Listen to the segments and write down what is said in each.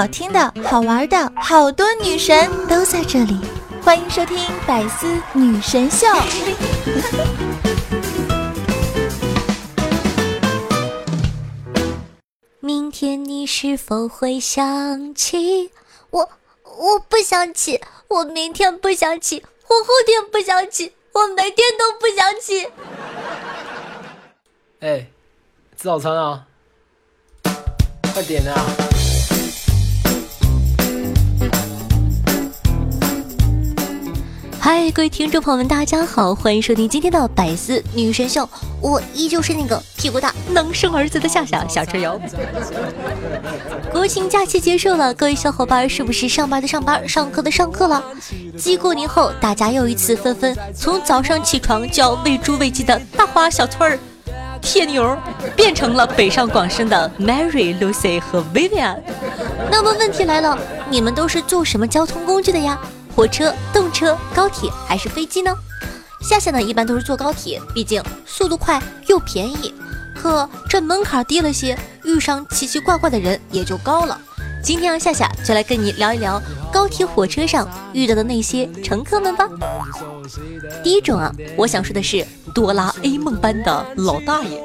好听的、好玩的，好多女神都在这里，欢迎收听《百思女神秀》。明天你是否会想起我？我不想起，我明天不想起，我后天不想起，我每天都不想起。哎，吃早餐啊！快点啊！嗨，各位听众朋友们，大家好，欢迎收听今天的百思女神秀，我依旧是那个屁股大能生儿子的夏夏小车友。国庆假期结束了，各位小伙伴是不是上班的上班，上课的上课了？继过年后，大家又一次纷纷从早上起床就要喂猪喂鸡的大花小翠儿、铁牛，变成了北上广深的 Mary、Lucy 和 Vivian。那么问题来了，你们都是坐什么交通工具的呀？火车、动车、高铁还是飞机呢？夏夏呢，一般都是坐高铁，毕竟速度快又便宜。可这门槛低了些，遇上奇奇怪怪的人也就高了。今天啊，夏夏就来跟你聊一聊高铁、火车上遇到的那些乘客们吧。第一种啊，我想说的是哆啦 A 梦般的老大爷。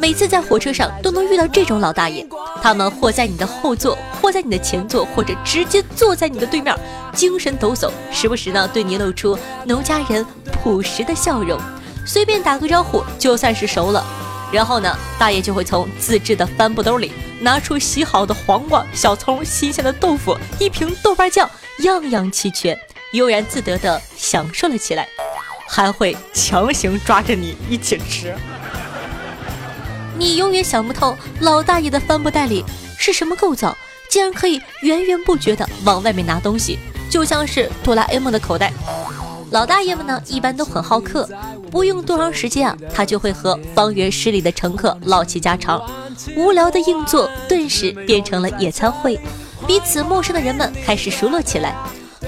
每次在火车上都能遇到这种老大爷，他们或在你的后座，或在你的前座，或者直接坐在你的对面，精神抖擞，时不时呢对你露出农家人朴实的笑容，随便打个招呼就算是熟了。然后呢，大爷就会从自制的帆布兜里拿出洗好的黄瓜、小葱、新鲜的豆腐、一瓶豆瓣酱，样样齐全，悠然自得地享受了起来，还会强行抓着你一起吃。你永远想不透老大爷的帆布袋里是什么构造，竟然可以源源不绝的往外面拿东西，就像是哆啦 A 梦的口袋。老大爷们呢，一般都很好客，不用多长时间啊，他就会和方圆十里的乘客唠起家常，无聊的硬座顿时变成了野餐会，彼此陌生的人们开始熟络起来。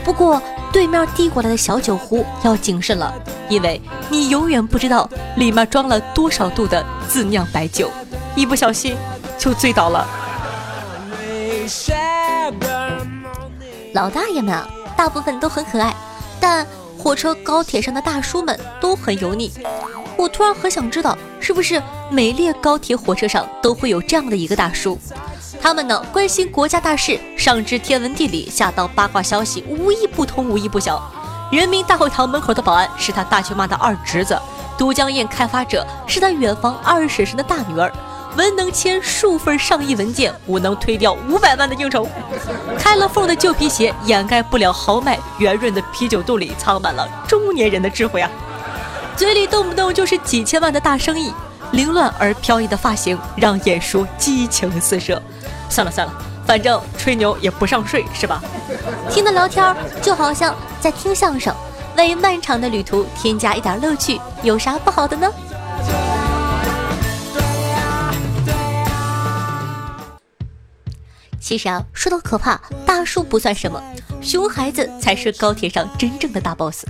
不过对面递过来的小酒壶要谨慎了，因为你永远不知道里面装了多少度的自酿白酒，一不小心就醉倒了。老大爷们啊，大部分都很可爱，但火车、高铁上的大叔们都很油腻。我突然很想知道，是不是每列高铁、火车上都会有这样的一个大叔？他们呢，关心国家大事，上知天文地理，下到八卦消息，无一不通，无一不晓。人民大会堂门口的保安是他大舅妈的二侄子，都江堰开发者是他远房二婶婶的大女儿，文能签数份上亿文件，武能推掉五百万的应酬。开了缝的旧皮鞋掩盖不了豪迈圆润的啤酒肚里藏满了中年人的智慧啊！嘴里动不动就是几千万的大生意。凌乱而飘逸的发型让眼叔激情四射。算了算了，反正吹牛也不上税，是吧？听的聊天就好像在听相声，为漫长的旅途添加一点乐趣，有啥不好的呢？其实啊，说到可怕，大叔不算什么，熊孩子才是高铁上真正的大 boss。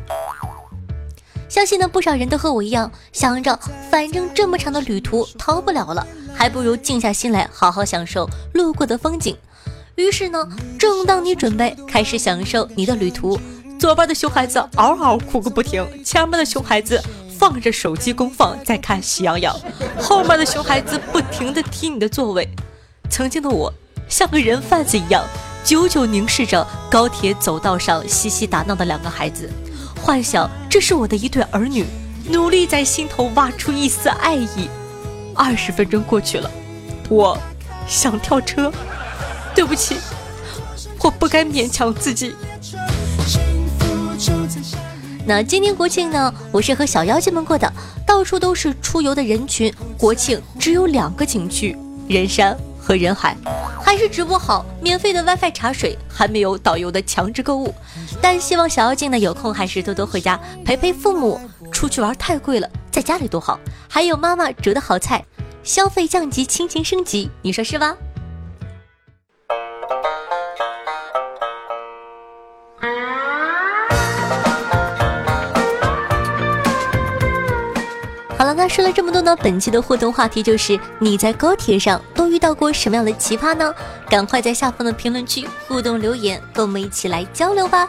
相信呢，不少人都和我一样，想着反正这么长的旅途逃不了了，还不如静下心来好好享受路过的风景。于是呢，正当你准备开始享受你的旅途，左边的熊孩子嗷嗷哭个不停，前面的熊孩子放着手机公放在看喜羊羊，后面的熊孩子不停地踢你的座位。曾经的我像个人贩子一样，久久凝视着高铁走道上嬉戏打闹的两个孩子。幻想这是我的一对儿女，努力在心头挖出一丝爱意。二十分钟过去了，我想跳车，对不起，我不该勉强自己。那今年国庆呢？我是和小妖精们过的，到处都是出游的人群。国庆只有两个景区：人山和人海。还是直播好，免费的 WiFi 茶水，还没有导游的强制购物。但希望小妖精呢有空还是多多回家陪陪父母。出去玩太贵了，在家里多好，还有妈妈煮的好菜，消费降级，亲情升级，你说是吧？好了，那说了这么多呢，本期的互动话题就是你在高铁上都遇到过什么样的奇葩呢？赶快在下方的评论区互动留言，跟我们一起来交流吧。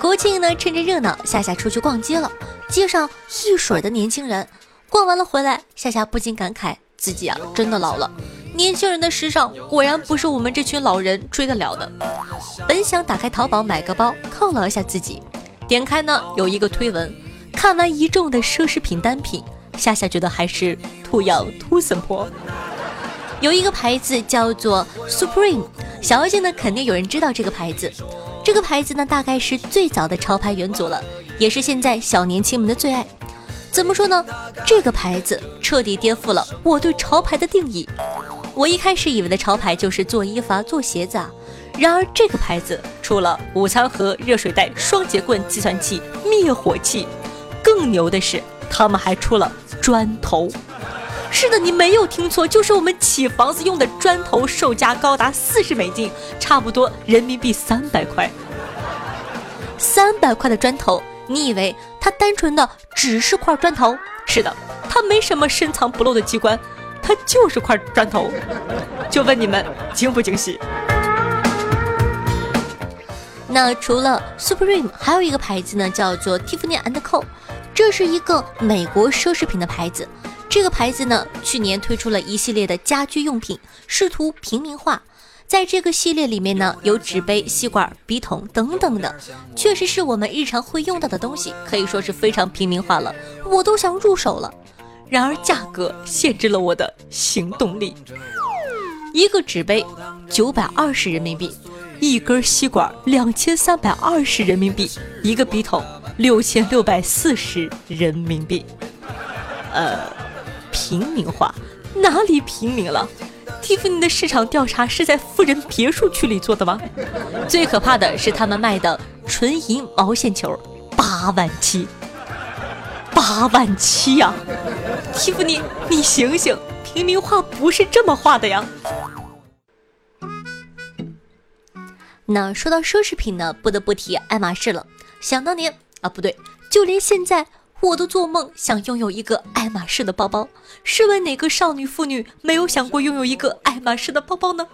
国庆呢，趁着热闹，夏夏出去逛街了，街上一水的年轻人，逛完了回来，夏夏不禁感慨自己啊，真的老了。年轻人的时尚果然不是我们这群老人追得了的。本想打开淘宝买个包犒劳一下自己，点开呢有一个推文。看完一众的奢侈品单品，夏夏觉得还是土养土森婆。有一个牌子叫做 Supreme，小心呢肯定有人知道这个牌子。这个牌子呢大概是最早的潮牌元祖了，也是现在小年轻们的最爱。怎么说呢？这个牌子彻底颠覆了我对潮牌的定义。我一开始以为的潮牌就是做衣服啊、做鞋子啊，然而这个牌子出了午餐盒、热水袋、双节棍、计算器、灭火器。更牛的是，他们还出了砖头。是的，你没有听错，就是我们起房子用的砖头，售价高达四十美金，差不多人民币三百块。三百块的砖头，你以为它单纯的只是块砖头？是的，它没什么深藏不露的机关，它就是块砖头。就问你们惊不惊喜？那除了 Supreme，还有一个牌子呢，叫做 Tiffany and Co。这是一个美国奢侈品的牌子，这个牌子呢，去年推出了一系列的家居用品，试图平民化。在这个系列里面呢，有纸杯、吸管、笔筒等等的，确实是我们日常会用到的东西，可以说是非常平民化了。我都想入手了，然而价格限制了我的行动力。一个纸杯九百二十人民币，一根吸管两千三百二十人民币，一个笔筒。六千六百四十人民币，呃，平民化哪里平民了？蒂芙尼的市场调查是在富人别墅区里做的吗？最可怕的是他们卖的纯银毛线球，八万七，八万七呀！蒂芙尼，你醒醒，平民画不是这么画的呀！那说到奢侈品呢，不得不提爱马仕了。想当年。啊，不对，就连现在我都做梦想拥有一个爱马仕的包包。试问哪个少女妇女没有想过拥有一个爱马仕的包包呢？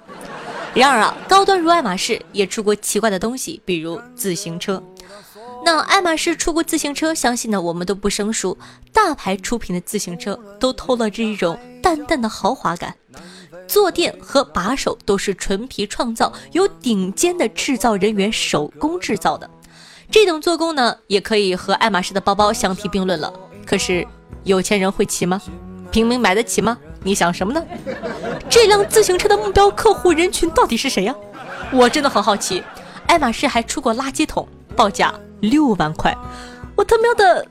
然而啊，高端如爱马仕也出过奇怪的东西，比如自行车。那爱马仕出过自行车，相信呢我们都不生疏。大牌出品的自行车都透露着一种淡淡的豪华感，坐垫和把手都是纯皮创造，由顶尖的制造人员手工制造的。这种做工呢，也可以和爱马仕的包包相提并论了。可是，有钱人会骑吗？平民买得起吗？你想什么呢？这辆自行车的目标客户人群到底是谁呀？我真的很好奇。爱马仕还出过垃圾桶，报价六万块。我他喵的，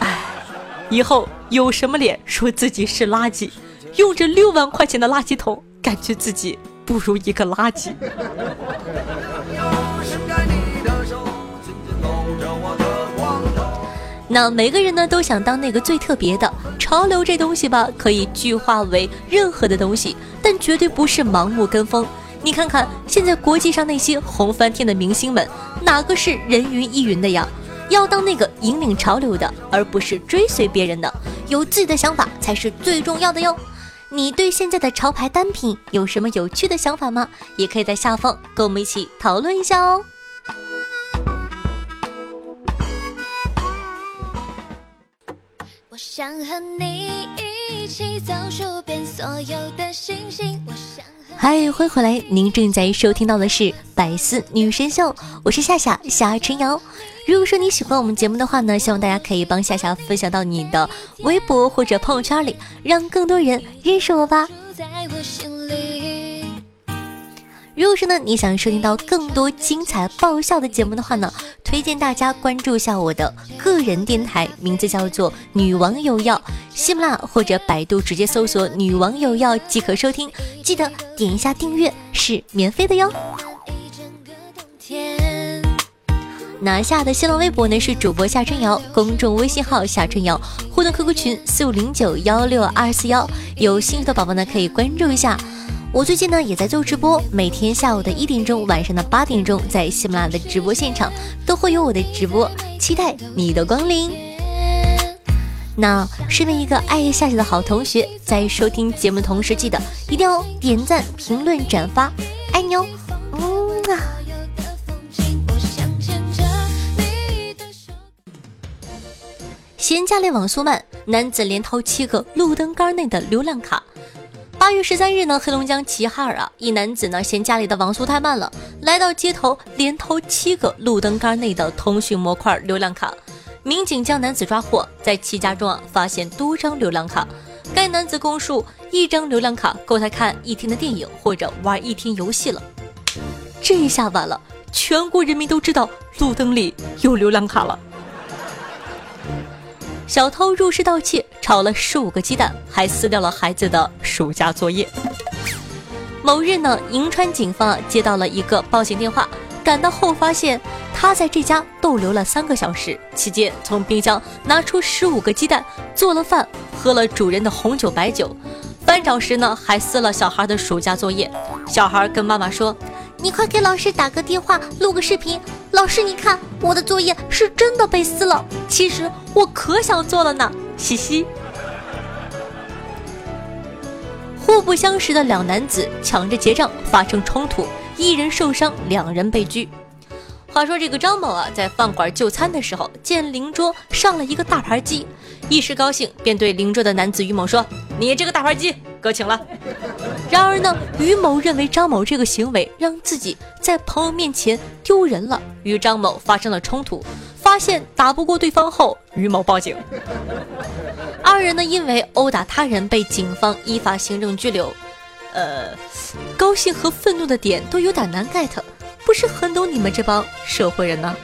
哎，以后有什么脸说自己是垃圾？用着六万块钱的垃圾桶，感觉自己不如一个垃圾。那每个人呢都想当那个最特别的潮流，这东西吧可以具化为任何的东西，但绝对不是盲目跟风。你看看现在国际上那些红翻天的明星们，哪个是人云亦云的呀？要当那个引领潮流的，而不是追随别人的，有自己的想法才是最重要的哟。你对现在的潮牌单品有什么有趣的想法吗？也可以在下方跟我们一起讨论一下哦。想和你一起走数遍所有的星星。嗨，欢迎回来！您正在收听到的是《百思女神秀》，我是夏夏夏晨瑶。如果说你喜欢我们节目的话呢，希望大家可以帮夏夏分享到你的微博或者朋友圈里，让更多人认识我吧。如果说呢，你想收听到更多精彩爆笑的节目的话呢，推荐大家关注一下我的个人电台，名字叫做“女王有药”，喜马拉或者百度直接搜索“女王有药”即可收听。记得点一下订阅，是免费的哟。拿下的新浪微博呢是主播夏春瑶，公众微信号夏春瑶，互动 QQ 群四五零九幺六二四幺，有兴趣的宝宝呢可以关注一下。我最近呢也在做直播，每天下午的一点钟，晚上的八点钟，在喜马拉雅的直播现场都会有我的直播，期待你的光临。那身为一个爱夏夏的好同学，在收听节目同时，记得一定要点赞、评论、转发，爱你哦！嗯啊。嫌家里网速慢，男子连掏七个路灯杆内的流量卡。八月十三日呢，黑龙江齐齐哈尔啊，一男子呢嫌家里的网速太慢了，来到街头连偷七个路灯杆内的通讯模块流量卡。民警将男子抓获，在其家中啊发现多张流量卡。该男子供述，一张流量卡够他看一天的电影或者玩一天游戏了。这下完了，全国人民都知道路灯里有流量卡了。小偷入室盗窃，炒了十五个鸡蛋，还撕掉了孩子的暑假作业。某日呢，银川警方接到了一个报警电话，赶到后发现他在这家逗留了三个小时，期间从冰箱拿出十五个鸡蛋，做了饭，喝了主人的红酒白酒，翻找时呢还撕了小孩的暑假作业。小孩跟妈妈说。你快给老师打个电话，录个视频。老师，你看我的作业是真的被撕了。其实我可想做了呢，嘻嘻。互不相识的两男子抢着结账发生冲突，一人受伤，两人被拘。话说这个张某啊，在饭馆就餐的时候，见邻桌上了一个大盘鸡，一时高兴，便对邻桌的男子于某说：“你这个大盘鸡。”哥请了。然而呢，于某认为张某这个行为让自己在朋友面前丢人了，与张某发生了冲突。发现打不过对方后，于某报警。二人呢，因为殴打他人被警方依法行政拘留。呃，高兴和愤怒的点都有点难 get，不是很懂你们这帮社会人呢。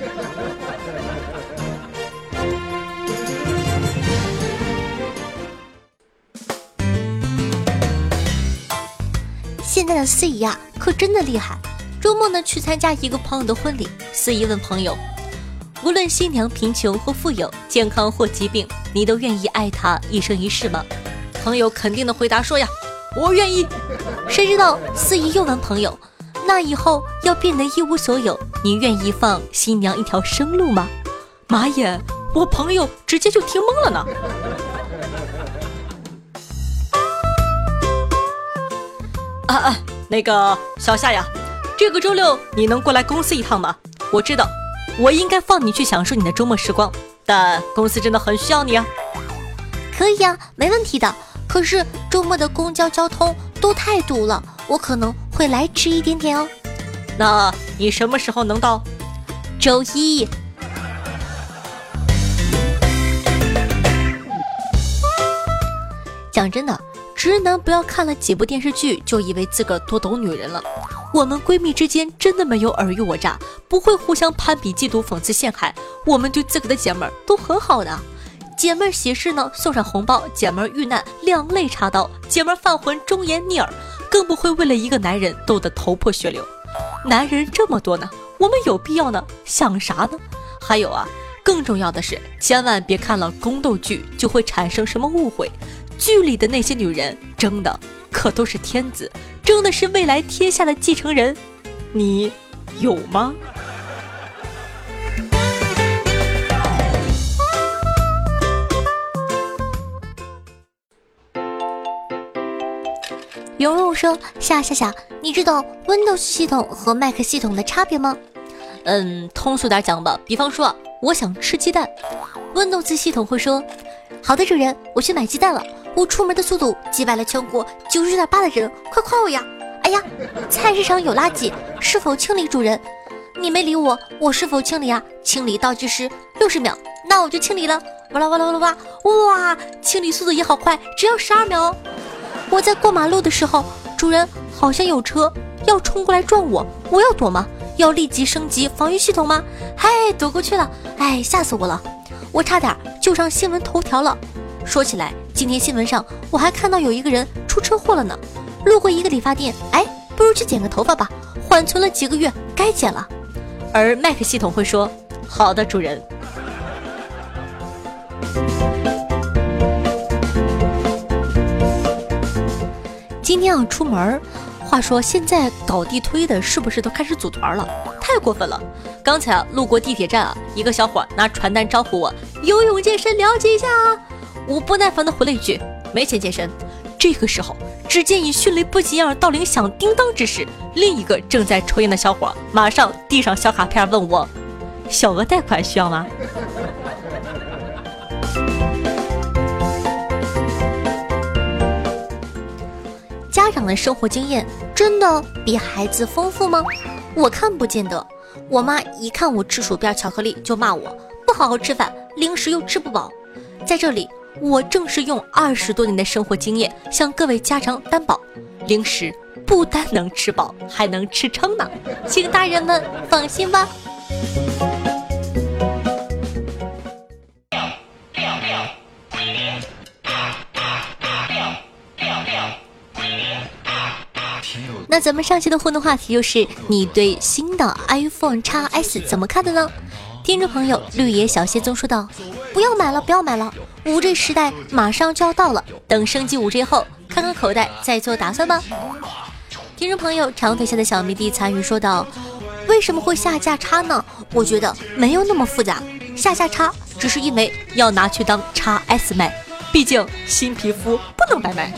现在的司仪啊，可真的厉害。周末呢，去参加一个朋友的婚礼。司仪问朋友：“无论新娘贫穷或富有，健康或疾病，你都愿意爱她一生一世吗？”朋友肯定的回答说：“呀，我愿意。”谁知道司仪又问朋友：“那以后要变得一无所有，你愿意放新娘一条生路吗？”妈耶，我朋友直接就听懵了呢。啊啊，那个小夏呀，这个周六你能过来公司一趟吗？我知道，我应该放你去享受你的周末时光，但公司真的很需要你啊。可以啊，没问题的。可是周末的公交交通都太堵了，我可能会来迟一点点哦。那你什么时候能到？周一。讲真的。直男不要看了几部电视剧就以为自个儿多懂女人了。我们闺蜜之间真的没有尔虞我诈，不会互相攀比、嫉妒、讽刺、陷害。我们对自个的姐妹儿都很好的。姐妹儿喜事呢，送上红包；姐妹儿遇难，两肋插刀；姐妹儿犯浑，忠言逆耳。更不会为了一个男人斗得头破血流。男人这么多呢，我们有必要呢？想啥呢？还有啊，更重要的是，千万别看了宫斗剧就会产生什么误会。剧里的那些女人争的可都是天子，争的是未来天下的继承人，你有吗？蓉蓉说：“夏夏夏，你知道 Windows 系统和 Mac 系统的差别吗？”嗯，通俗点讲吧，比方说，我想吃鸡蛋，Windows 系统会说：“好的，主人，我去买鸡蛋了。”我出门的速度击败了全国九十九点八的人，快夸我呀！哎呀，菜市场有垃圾，是否清理？主人，你没理我，我是否清理啊？清理倒计时六十秒，那我就清理了。哇啦哇啦哇啦哇！哇，清理速度也好快，只要十二秒。我在过马路的时候，主人好像有车要冲过来撞我，我要躲吗？要立即升级防御系统吗？嗨，躲过去了。哎，吓死我了，我差点就上新闻头条了。说起来。今天新闻上我还看到有一个人出车祸了呢，路过一个理发店，哎，不如去剪个头发吧，缓存了几个月，该剪了。而 Mac 系统会说：“好的，主人。”今天要出门，话说现在搞地推的是不是都开始组团了？太过分了！刚才啊路过地铁站啊，一个小伙拿传单招呼我游泳健身了解一下啊。我不耐烦地回了一句：“没钱健身。”这个时候，只见以迅雷不及掩耳盗铃响叮当之势，另一个正在抽烟的小伙马上递上小卡片问我：“小额贷款需要吗？” 家长的生活经验真的比孩子丰富吗？我看不见得。我妈一看我吃薯片、巧克力，就骂我不好好吃饭，零食又吃不饱。在这里，我正是用二十多年的生活经验向各位家长担保：零食不单能吃饱，还能吃撑呢。请大人们放心吧。那咱们上期的互动话题就是你对新的 iPhone X S 怎么看的呢？听众朋友绿野小仙宗说道：“不要买了，不要买了，五 G 时代马上就要到了，等升级五 G 后，看看口袋再做打算吧。”听众朋友长腿下的小迷弟参与说道：“为什么会下架叉呢？我觉得没有那么复杂，下架叉只是因为要拿去当叉 S 卖，毕竟新皮肤不能白买。”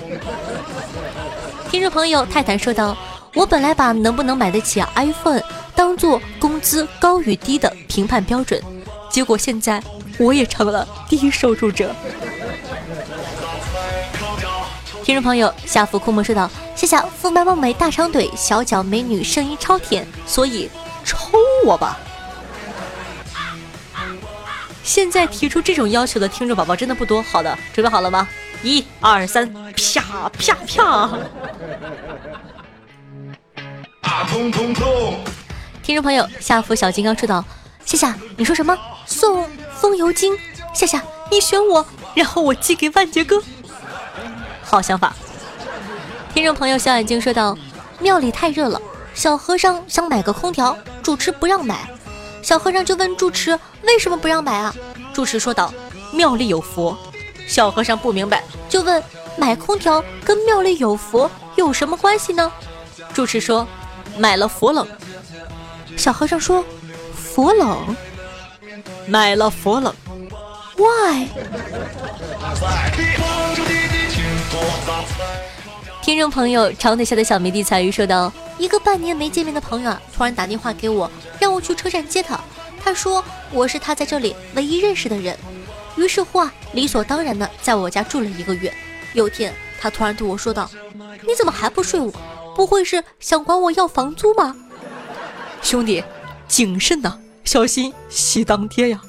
听众朋友泰坦说道：“我本来把能不能买得起 iPhone 当做工资高与低的评判标准，结果现在我也成了第一收入者。”听众朋友夏福库莫说道：“谢谢肤白貌美大长腿小脚美女声音超甜，所以抽我吧。”现在提出这种要求的听众宝宝真的不多。好的，准备好了吗？一二三，啪啪啪！听众朋友，夏福小金刚说道：“夏夏，你说什么？送风油精？夏夏，你选我，然后我寄给万杰哥。好想法。”听众朋友小眼睛说道：“庙里太热了，小和尚想买个空调，主持不让买。小和尚就问住持为什么不让买啊？住持说道：庙里有佛。”小和尚不明白，就问：“买空调跟庙里有佛有什么关系呢？”住持说：“买了佛冷。”小和尚说：“佛冷，买了佛冷，Why？” 听众朋友长腿下的小迷弟彩鱼说道：“一个半年没见面的朋友啊，突然打电话给我，让我去车站接他。他说我是他在这里唯一认识的人。”于是乎啊，理所当然的在我家住了一个月。有天，他突然对我说道：“你怎么还不睡我？不会是想管我要房租吗？”兄弟，谨慎呐，小心喜当爹呀！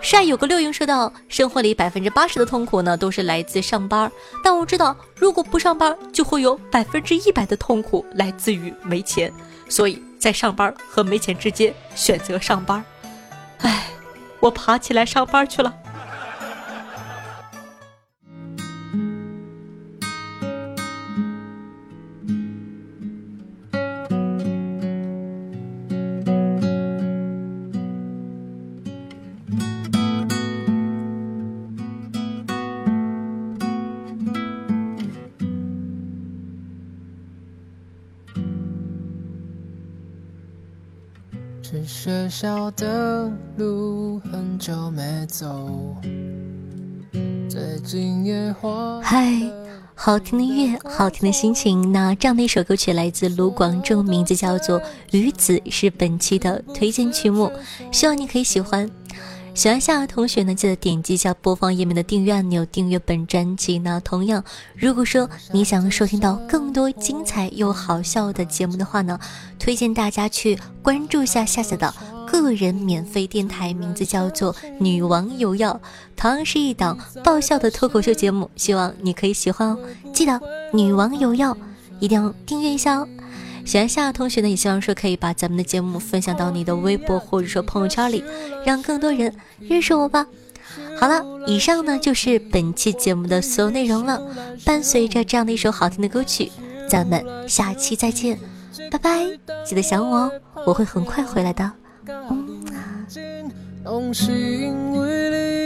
帅有个六英说道：“生活里百分之八十的痛苦呢，都是来自上班。但我知道，如果不上班，就会有百分之一百的痛苦来自于没钱。所以在上班和没钱之间选择上班。哎。”我爬起来上班去了。学校的路很久没走，最近也嗨，好听的音乐，好听的心情。那这样的一首歌曲来自卢广仲，名字叫做《鱼子》，是本期的推荐曲目，希望你可以喜欢。喜欢夏的同学呢，记得点击一下播放页面的订阅按钮，订阅本专辑。那同样，如果说你想收听到更多精彩又好笑的节目的话呢，推荐大家去关注一下夏夏的个人免费电台，名字叫做《女王有药》，同样是一档爆笑的脱口秀节目，希望你可以喜欢哦。记得《女王有药》，一定要订阅一下哦。喜欢夏同学呢，也希望说可以把咱们的节目分享到你的微博或者说朋友圈里，让更多人认识我吧。好了，以上呢就是本期节目的所有内容了。伴随着这样的一首好听的歌曲，咱们下期再见，拜拜！记得想我哦，我会很快回来的。摇来